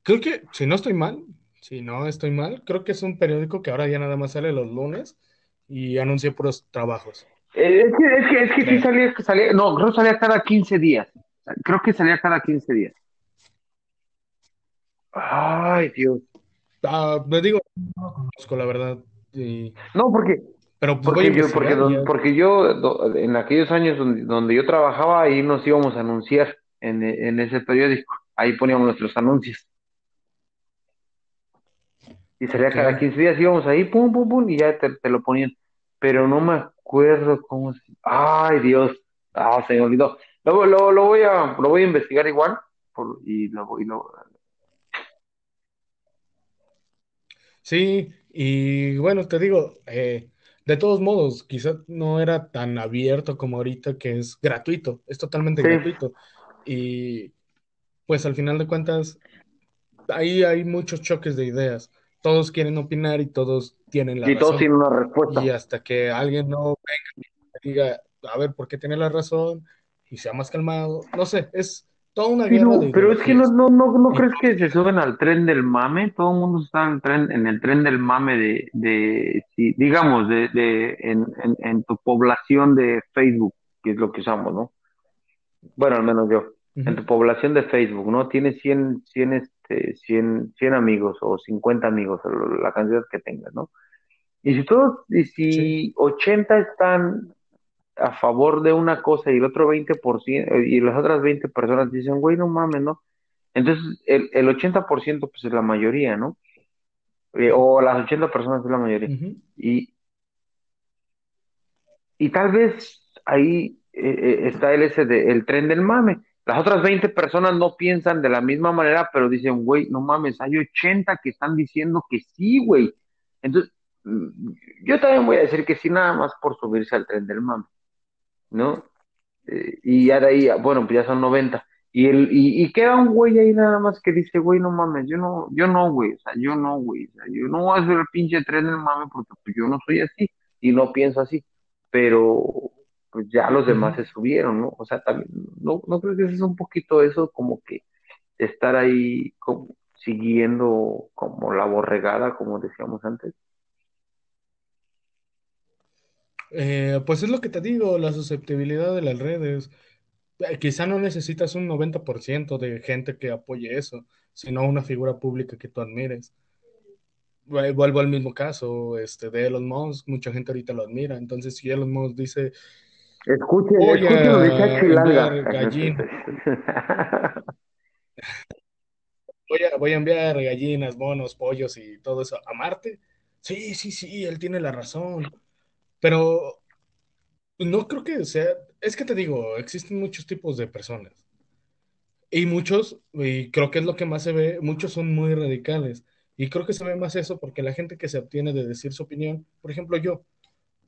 Creo que, si no estoy mal, si no estoy mal, creo que es un periódico que ahora ya nada más sale los lunes y anuncia puros trabajos, Eh, Es que, es que, es que sí salía, salía, no, creo que salía cada 15 días. Creo que salía cada 15 días. Ay, Dios. Ah, me digo, no conozco, la verdad, y- No, porque, pero pues porque yo, porque, don- yo, do- en aquellos años donde, donde yo trabajaba, ahí nos íbamos a anunciar en, en ese periódico. Ahí poníamos nuestros anuncios. Y salía cada 15 días, íbamos ahí, pum, pum, pum, y ya te, te lo ponían. Pero no me acuerdo cómo. Ay, Dios. Ah, se me olvidó. Lo, lo, lo voy a, lo voy a investigar igual. por- y lo, y lo, Sí, y bueno, te digo, eh, de todos modos, quizás no era tan abierto como ahorita, que es gratuito, es totalmente sí, gratuito. Y pues al final de cuentas, ahí hay muchos choques de ideas. Todos quieren opinar y todos tienen la y todos razón. tienen una Y respuesta. hasta que alguien no diga, a ver, ¿por qué tiene la razón? Y sea más calmado. No sé, es toda una guerra de Pero, es que no, no, no, no crees que se suben al tren del mame, todo el mundo está en el tren, en el tren del mame de, de sí, digamos, de, de en, en, en tu población de Facebook, que es lo que usamos, ¿no? Bueno, al menos yo, en tu población de Facebook, ¿no? Tienes 100 100 este, 100 100 amigos o 50 amigos, la cantidad que tengas, ¿no? Y si todos, y sí. si 80 están a favor de una cosa y el otro 20% y las otras 20 personas dicen, güey, no mames, ¿no? Entonces, el, el 80% pues es la mayoría, ¿no? Eh, o las 80 personas es la mayoría. Y, y tal vez ahí eh, eh, está el ese de, el tren del mame. Las otras 20 personas no piensan de la misma manera, pero dicen, güey, no mames, hay 80 que están diciendo que sí, güey. Entonces, mm, yo también voy a decir que sí, nada más por subirse al tren del mame, ¿no? Eh, y ya de ahí, bueno, pues ya son 90. Y, el, y, y queda un güey ahí nada más que dice, güey, no mames, yo no, yo no, güey, o sea, yo no, güey, o sea, yo no voy a hacer el pinche tren del mame porque pues, yo no soy así y no pienso así, pero pues ya los demás se subieron, ¿no? O sea, también, no, no creo que eso es un poquito eso como que estar ahí como siguiendo como la borregada, como decíamos antes. Eh, pues es lo que te digo, la susceptibilidad de las redes. Eh, quizá no necesitas un 90% de gente que apoye eso, sino una figura pública que tú admires. Eh, Vuelvo al mismo caso, este, de Elon Musk, mucha gente ahorita lo admira. Entonces, si Elon Musk dice, Escuchen, voy a voy a, voy a enviar gallinas, monos, pollos y todo eso a Marte. Sí, sí, sí, él tiene la razón. Pero no creo que sea, es que te digo, existen muchos tipos de personas. Y muchos, y creo que es lo que más se ve, muchos son muy radicales. Y creo que se ve más eso porque la gente que se obtiene de decir su opinión, por ejemplo, yo,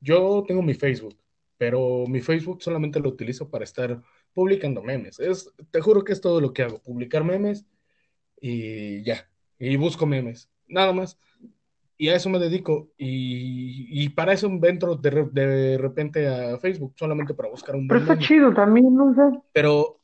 yo tengo mi Facebook, pero mi Facebook solamente lo utilizo para estar publicando memes. Es, te juro que es todo lo que hago, publicar memes y ya, y busco memes, nada más. Y a eso me dedico. Y, y para eso entro de, re- de repente a Facebook, solamente para buscar un Pero está chido también, ¿no? O sea, Pero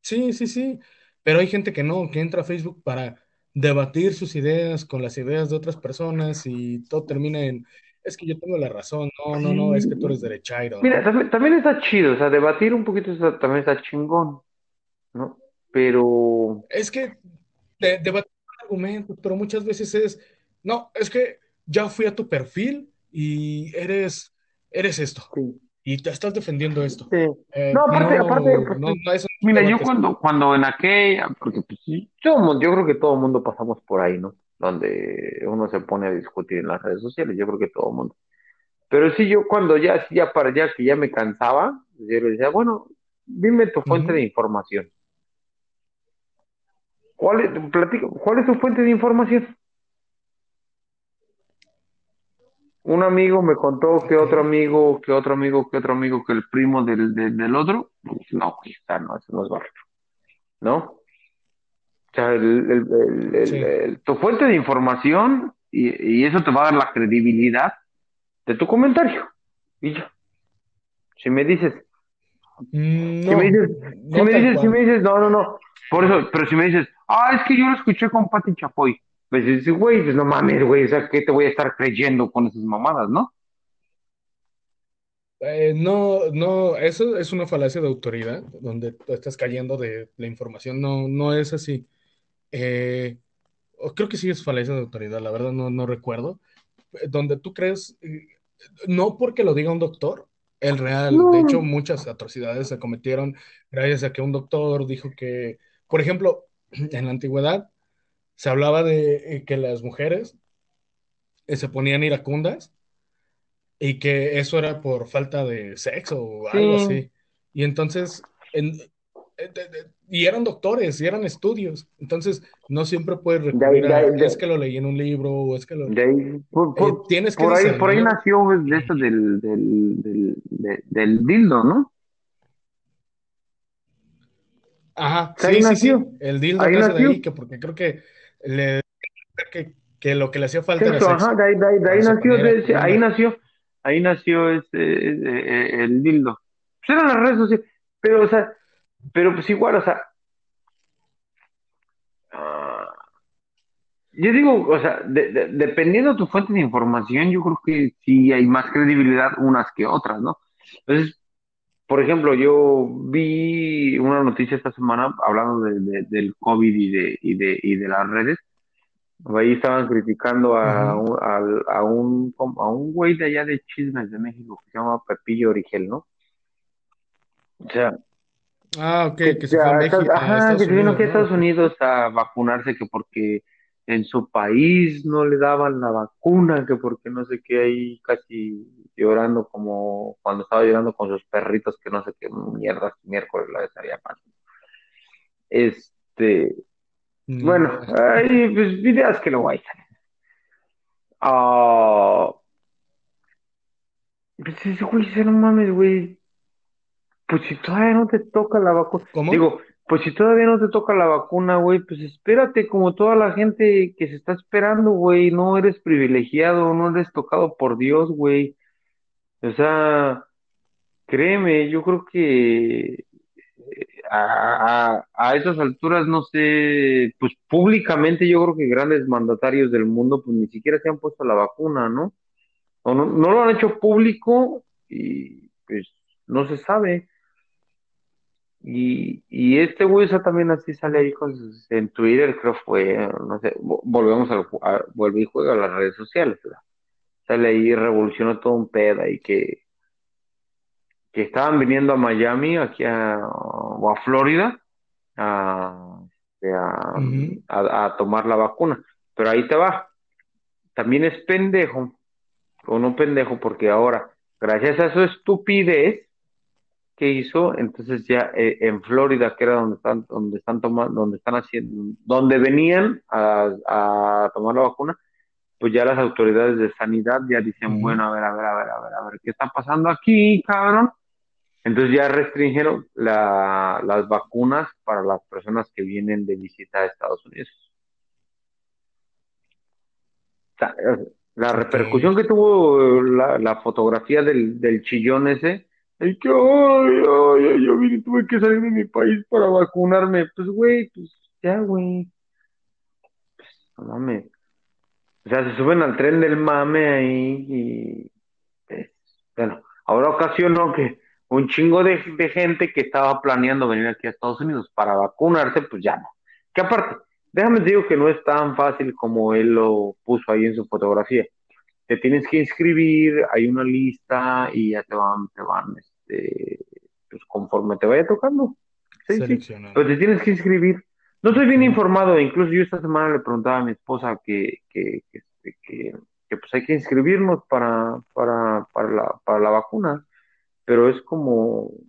Sí, sí, sí, pero hay gente que no, que entra a Facebook para debatir sus ideas con las ideas de otras personas y todo termina en, es que yo tengo la razón, no, no, no, es que tú eres derechairo, Mira, también, también está chido, o sea, debatir un poquito está- también está chingón, ¿no? Pero, Es que de, debatir argumentos, pero muchas veces es, no, es que ya fui a tu perfil y eres, eres esto, sí. y te estás defendiendo esto. Sí. Eh, No, aparte, aparte, no, pues, no, no, eso no es un mira, yo cuando, cuando en aquella, porque pues yo creo que todo el mundo pasamos por ahí, ¿no? Donde uno se pone a discutir en las redes sociales, yo creo que todo el mundo. Pero sí, yo cuando ya, ya para allá que ya me cansaba, yo le decía, bueno, dime tu fuente de información. ¿Cuál es, platico, ¿cuál es tu fuente de información? Un amigo me contó que otro amigo, que otro amigo, que otro amigo, que el primo del, del, del otro. Pues, No, sea, no, eso no es barrio, ¿no? O sea, el, el- el- el- Sí. el- tu fuente de información y, y eso te va a dar la credibilidad de tu comentario. Y yo, si me dices, Mm, si me No, dices, si me dices, si me dices, no, no, no, por eso, pero si me dices, ah, es que yo lo escuché con Pati Chapoy, pues dices, güey, pues no mames, güey, o sea, ¿qué te voy a estar creyendo con esas mamadas, no? Eh, no, no, eso es una falacia de autoridad, donde tú estás cayendo de la información, no, no es así. Eh, creo que sí es falacia de autoridad, la verdad no, no recuerdo. Eh, Donde tú crees, no porque lo diga un doctor, el real, de hecho muchas atrocidades se cometieron gracias a que un doctor dijo que, por ejemplo, en la antigüedad se hablaba de eh, que las mujeres eh, se ponían iracundas y que eso era por falta de sexo o sí, algo así. Y entonces, en- y eran doctores, y eran estudios. Entonces, no siempre puedes de ahí, recurrir de a, es que lo leí en un libro o es que lo... por, eh, por, tienes que por ahí, por ahí nació de eso del, del, del, de- del dildo, ¿no? Ajá, Ahí sí, sí, nació, sí, el dildo ahí nace de nació. ahí, que porque creo que, le, que, que lo que le hacía falta era Sexo, ajá, de ahí, de ahí, de ahí nació, de ahí nació, ahí nació este, el dildo. Pues eran las redes sociales, pero, o sea, pero pues igual, o sea, ah, yo digo, o sea, de- de- dependiendo de tu fuente de información, yo creo que sí hay más credibilidad unas que otras, ¿no? Entonces, por ejemplo, yo vi una noticia esta semana hablando de- de- del COVID y de, y de, y de las redes. Ahí estaban criticando a al- a, un, a un güey de allá de Chismes de México que se llama Pepillo Origel, ¿no? O sea, Ah, ok, que que se fue a México, a ajá, que se vino Unidos, aquí a ¿no? Estados Unidos a vacunarse, que porque en su país no le daban la vacuna, que porque no sé qué, ahí casi llorando como cuando estaba llorando con sus perritos, que no sé qué mierdas, miércoles la estaría pasando. Este, Ni bueno, idea. hay pues, videos que lo hay. Ah, pues ese güey, no mames, güey, pues si todavía no te toca la vacuna, ¿Cómo? digo, pues si todavía no te toca la vacuna, güey, pues espérate como toda la gente que se está esperando, güey, no eres privilegiado, no eres tocado por Dios, güey, o sea, créeme, yo creo que a, a, a esas alturas, no sé, pues públicamente yo creo que grandes mandatarios del mundo, pues ni siquiera se han puesto la vacuna, ¿no? O no, no lo han hecho público y pues no se sabe. Y, y este sea, también así sale ahí con sus- en Twitter, creo fue, no sé, vo- volvemos a, a- vuelve y juega a las redes sociales, ¿verdad? Sale ahí, revoluciona todo un pedo y que, que estaban viniendo a Miami, aquí a, o a Florida, a, este, a, a- a tomar la vacuna. Pero ahí te va. También es pendejo, o no pendejo, porque ahora, gracias a su estupidez que hizo, entonces ya eh, en Florida, que era donde están, donde están tomando, donde están haciendo, donde venían a, a tomar la vacuna, pues ya las autoridades de sanidad ya dicen, bueno, a ver, a ver, a ver, a ver, a ver, ¿qué está pasando aquí, cabrón? Entonces ya restringieron la, las vacunas para las personas que vienen de visita a Estados Unidos. O sea, La repercusión que tuvo la, la fotografía del, del chillón ese, el que, ay, ay, ay, yo vine, tuve que salir de mi país para vacunarme. Pues, güey, pues ya, güey, no mames. O sea, se suben al tren del mame ahí y, pues, bueno, ahora ocasionó que un chingo de, de gente que estaba planeando venir aquí a Estados Unidos para vacunarse, pues ya no. Que aparte, déjame digo que no es tan fácil como él lo puso ahí en su fotografía. Te tienes que inscribir, hay una lista y ya te van, te van, este, pues conforme te vaya tocando. Sí, sí, pero te tienes que inscribir. No estoy bien informado, incluso yo esta semana le preguntaba a mi esposa que, que, que, este, que, que, pues hay que inscribirnos para, para, para la, para la vacuna, pero es como, o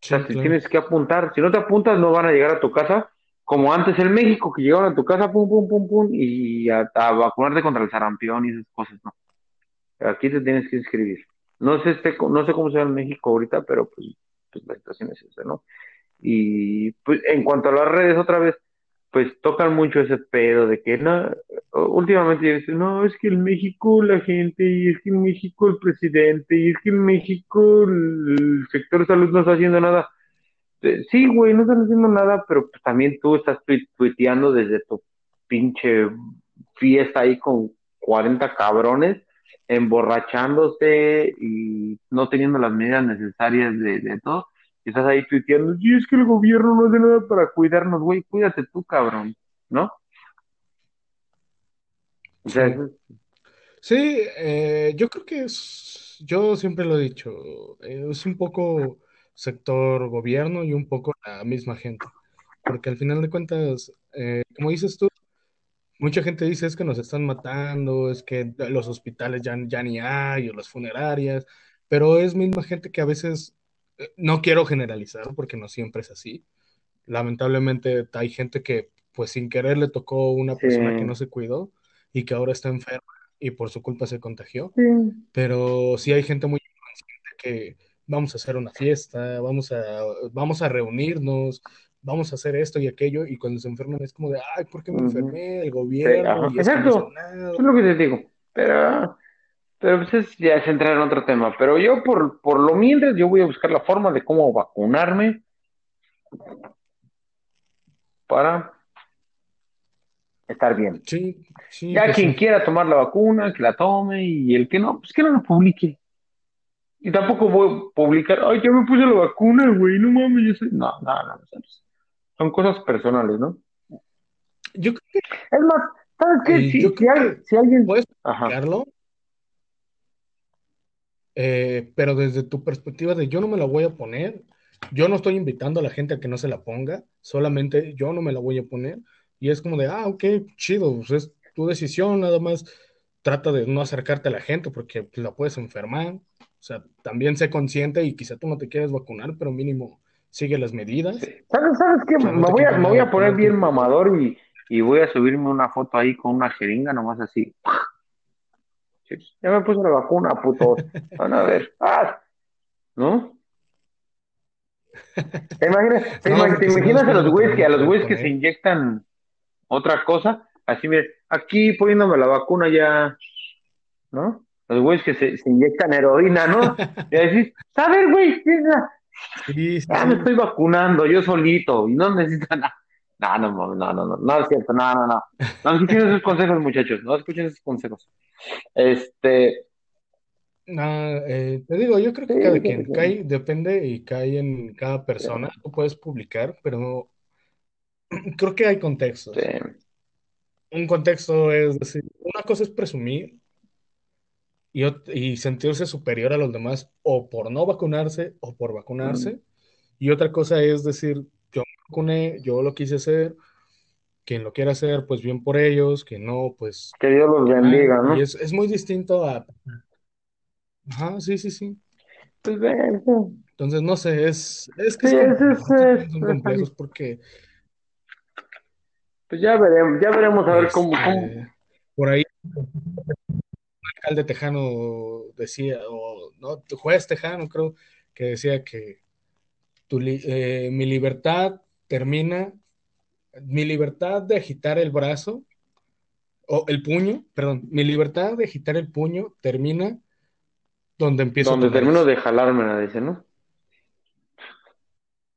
sea, sí, te tienes que apuntar. Si no te apuntas, no van a llegar a tu casa, como antes en México, que llegaban a tu casa, pum, pum, pum, pum, y a, a vacunarte contra el sarampión y esas cosas, ¿no? Aquí te tienes que inscribir. No sé, este, no sé cómo sea en México ahorita, pero pues, pues la situación es esa, ¿no? Y pues en cuanto a las redes, otra vez, pues tocan mucho ese pedo de que no, últimamente dicen, no, es que en México la gente, y es que en México el presidente, y es que en México el sector salud no está haciendo nada. Eh, Sí, güey, no están haciendo nada, pero pues también tú estás tui- tuiteando desde tu pinche fiesta ahí con 40 cabrones, emborrachándose y no teniendo las medidas necesarias de, de todo. Y estás ahí tuiteando, y es que el gobierno no hace nada para cuidarnos, güey, cuídate tú, cabrón, ¿no? O sea, Sí. eso es- Sí, eh, yo creo que es, yo siempre lo he dicho, eh, es un poco sector gobierno y un poco la misma gente, porque al final de cuentas, eh, como dices tú, mucha gente dice es que nos están matando, es que los hospitales ya, ya ni hay, o las funerarias, pero es misma gente que a veces, eh, no quiero generalizar porque no siempre es así, lamentablemente hay gente que pues sin querer le tocó una sí, persona que no se cuidó y que ahora está enferma y por su culpa se contagió. Sí, pero sí hay gente muy que vamos a hacer una fiesta, vamos a, vamos a reunirnos, vamos a hacer esto y aquello, y cuando se enferman es como de, ay, ¿por qué me enfermé? El gobierno, y no exacto, eso es lo que te digo, pero, pero pues es, ya es entrar en otro tema, pero yo por, por lo mientras yo voy a buscar la forma de cómo vacunarme para estar bien. Sí, sí, Ya pues quien sí. quiera tomar la vacuna, que la tome, y el que no, pues que no la publique. Y tampoco voy a publicar, ay, ya me puse la vacuna, güey, no mames, yo soy... No, no, no, o sea, pues, son cosas personales, ¿no? Yo, creo Es más, ¿sabes que- qué? y Si, hay- que si alguien... puedes Ajá, publicarlo, eh, pero desde tu perspectiva de yo no me la voy a poner, yo no estoy invitando a la gente a que no se la ponga, solamente yo no me la voy a poner, y es como de, ah, ok, chido, pues es tu decisión, nada más trata de no acercarte a la gente porque pues, la puedes enfermar, o sea, también sé consciente y quizá tú no te quieres vacunar, pero mínimo sigue las medidas, ¿Sabes, sabes qué? no Me voy a, me voy a poner bien mamador y, y voy a subirme una foto ahí con una jeringa, nomás así. Sí, Ya me puse la vacuna, putos. Van a ver. Ah, ¿no? ¿Te imaginas, te No, imag- te porque si no imaginas a los güeyes que a los güeyes que se poner. inyectan otra cosa? Así, mire, aquí poniéndome la vacuna ya, ¿no? Los güeyes que se, se inyectan heroína, ¿no? Y decís, a ver, güey, Sí, sí, ya me sí. estoy vacunando yo solito y no necesito nada. No, no, no, no, no, no, no es cierto, no, no, no. No escuchen esos consejos, muchachos, no escuchen esos consejos. Este, No, eh, te digo, yo creo sí, que cada sí, quien sí, cae, depende y cae en cada persona. Tú puedes publicar, pero creo que hay sí, contextos. Un contexto es decir, una cosa es presumir y, y sentirse superior a los demás o por no vacunarse o por Mm. vacunarse. Y otra cosa es decir, yo me vacuné, yo lo quise hacer, quien lo quiera hacer, pues bien por ellos, que no, pues Que Dios los bendiga, Y ¿no? es, es muy distinto a... Ajá, sí, sí, sí. Pues Entonces, no sé, es, es que Sí, es, es- son complejos porque, Pues ya veremos, ya veremos a ver cómo, cómo, este, por ahí alcalde tejano decía, o no, juez tejano creo, que decía que tu eh, mi libertad termina, mi libertad de agitar el brazo, o el puño, perdón, mi libertad de agitar el puño termina donde empiezo donde termino de jalármela, dice, ¿no?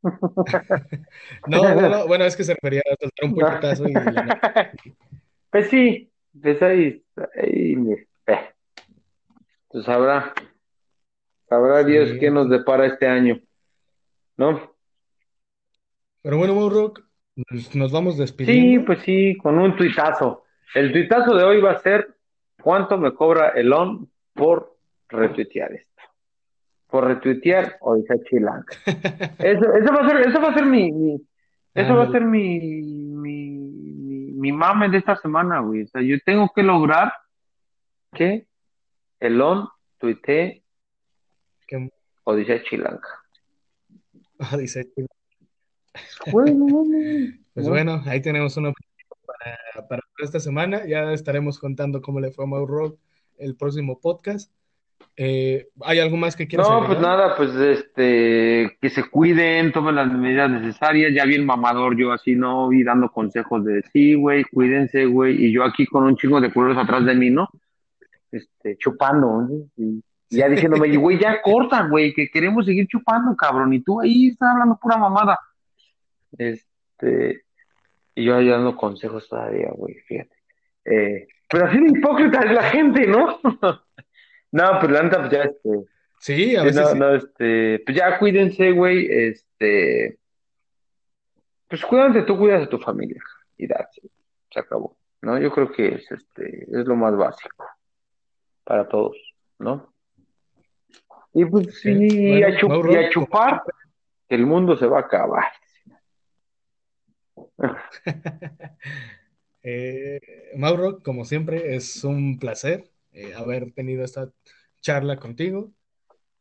No, no, no, bueno, es que se refería a soltar un puñetazo y. Pues sí, pues ahí, ahí, pues sabrá, sabrá Dios qué Sí, nos depara este año, ¿no? pero bueno, Mauro, nos nos vamos Sí, despidiendo. pues sí, con un tuitazo. El tuitazo de hoy va a ser ¿cuánto me cobra Elon por retuitear esto? Por retuitear Odisea Chilanca. Eso, eso va a ser, eso va a ser mi, mi- eso va a ser mi, mi, mi, mi mame de esta semana, güey. O sea, yo tengo que lograr que Elon tuitee que- Odisea Chilanca. ah, dice, Bueno, bueno, pues ¿no? bueno, ahí tenemos una para, para esta semana. Ya estaremos contando cómo le fue a Mauro el próximo podcast. Eh, ¿hay algo más que quieras No, pues agregar? nada, pues este, que se cuiden, tomen las medidas necesarias, ya bien mamador yo así, ¿no? Y dando consejos de sí, güey, cuídense, güey, y yo aquí con un chingo de culeros atrás de mí, ¿no? Este, chupando, ¿no? Y, y Sí. ya diciéndome, y, güey, ya corta, güey, que queremos seguir chupando, cabrón, y tú ahí estás hablando pura mamada. Este, y yo ahí dando consejos todavía, güey, fíjate. Eh, pero así de hipócrita es la gente, ¿no? No, pues la neta, pues ya, este, Sí, a Sí, veces no, sí. no, este, pues ya cuídense, güey, este, pues cuídate, tú cuidas a tu familia y it, se acabó, ¿no? Yo creo que es, este, es lo más básico para todos, ¿no? Y pues, Sí. y, a y chupar, que el mundo se va a acabar. Eh, Mauro, como siempre, es un placer eh, haber tenido esta charla contigo.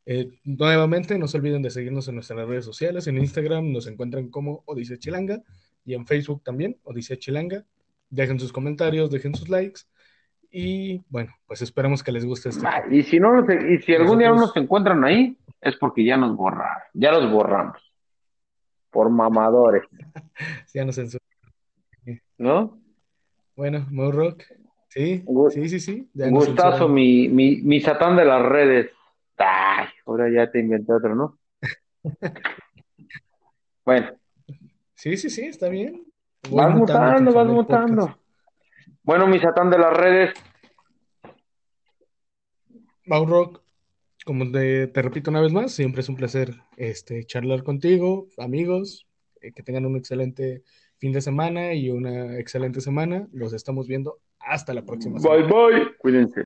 Eh, nuevamente, no se olviden de seguirnos en nuestras redes sociales. En Instagram nos encuentran como Odisea Chilanga y en Facebook también, Odisea Chilanga. Dejen sus comentarios, dejen sus likes y bueno, pues esperamos que les guste este. Y si no, nos- y si algún día no nos encuentran ahí, es porque ya nos borraron, ya los borramos, por mamadores, ya nos censuran. ¿no? Bueno, Mauro, sí, sí, sí, sí, ya Gustazo, mi, mi, mi satán de las redes. Ay, ahora ya te inventé otro, ¿no? Bueno, Sí, sí, sí, está bien. Voy vas mutando mutando, vas mutando. Bueno, mi satán de las redes, Mauro, como te, te repito una vez más, siempre es un placer este, charlar contigo, amigos, eh, que tengan un excelente fin de semana y una excelente semana. Los estamos viendo hasta la próxima bye semana. bye, cuídense.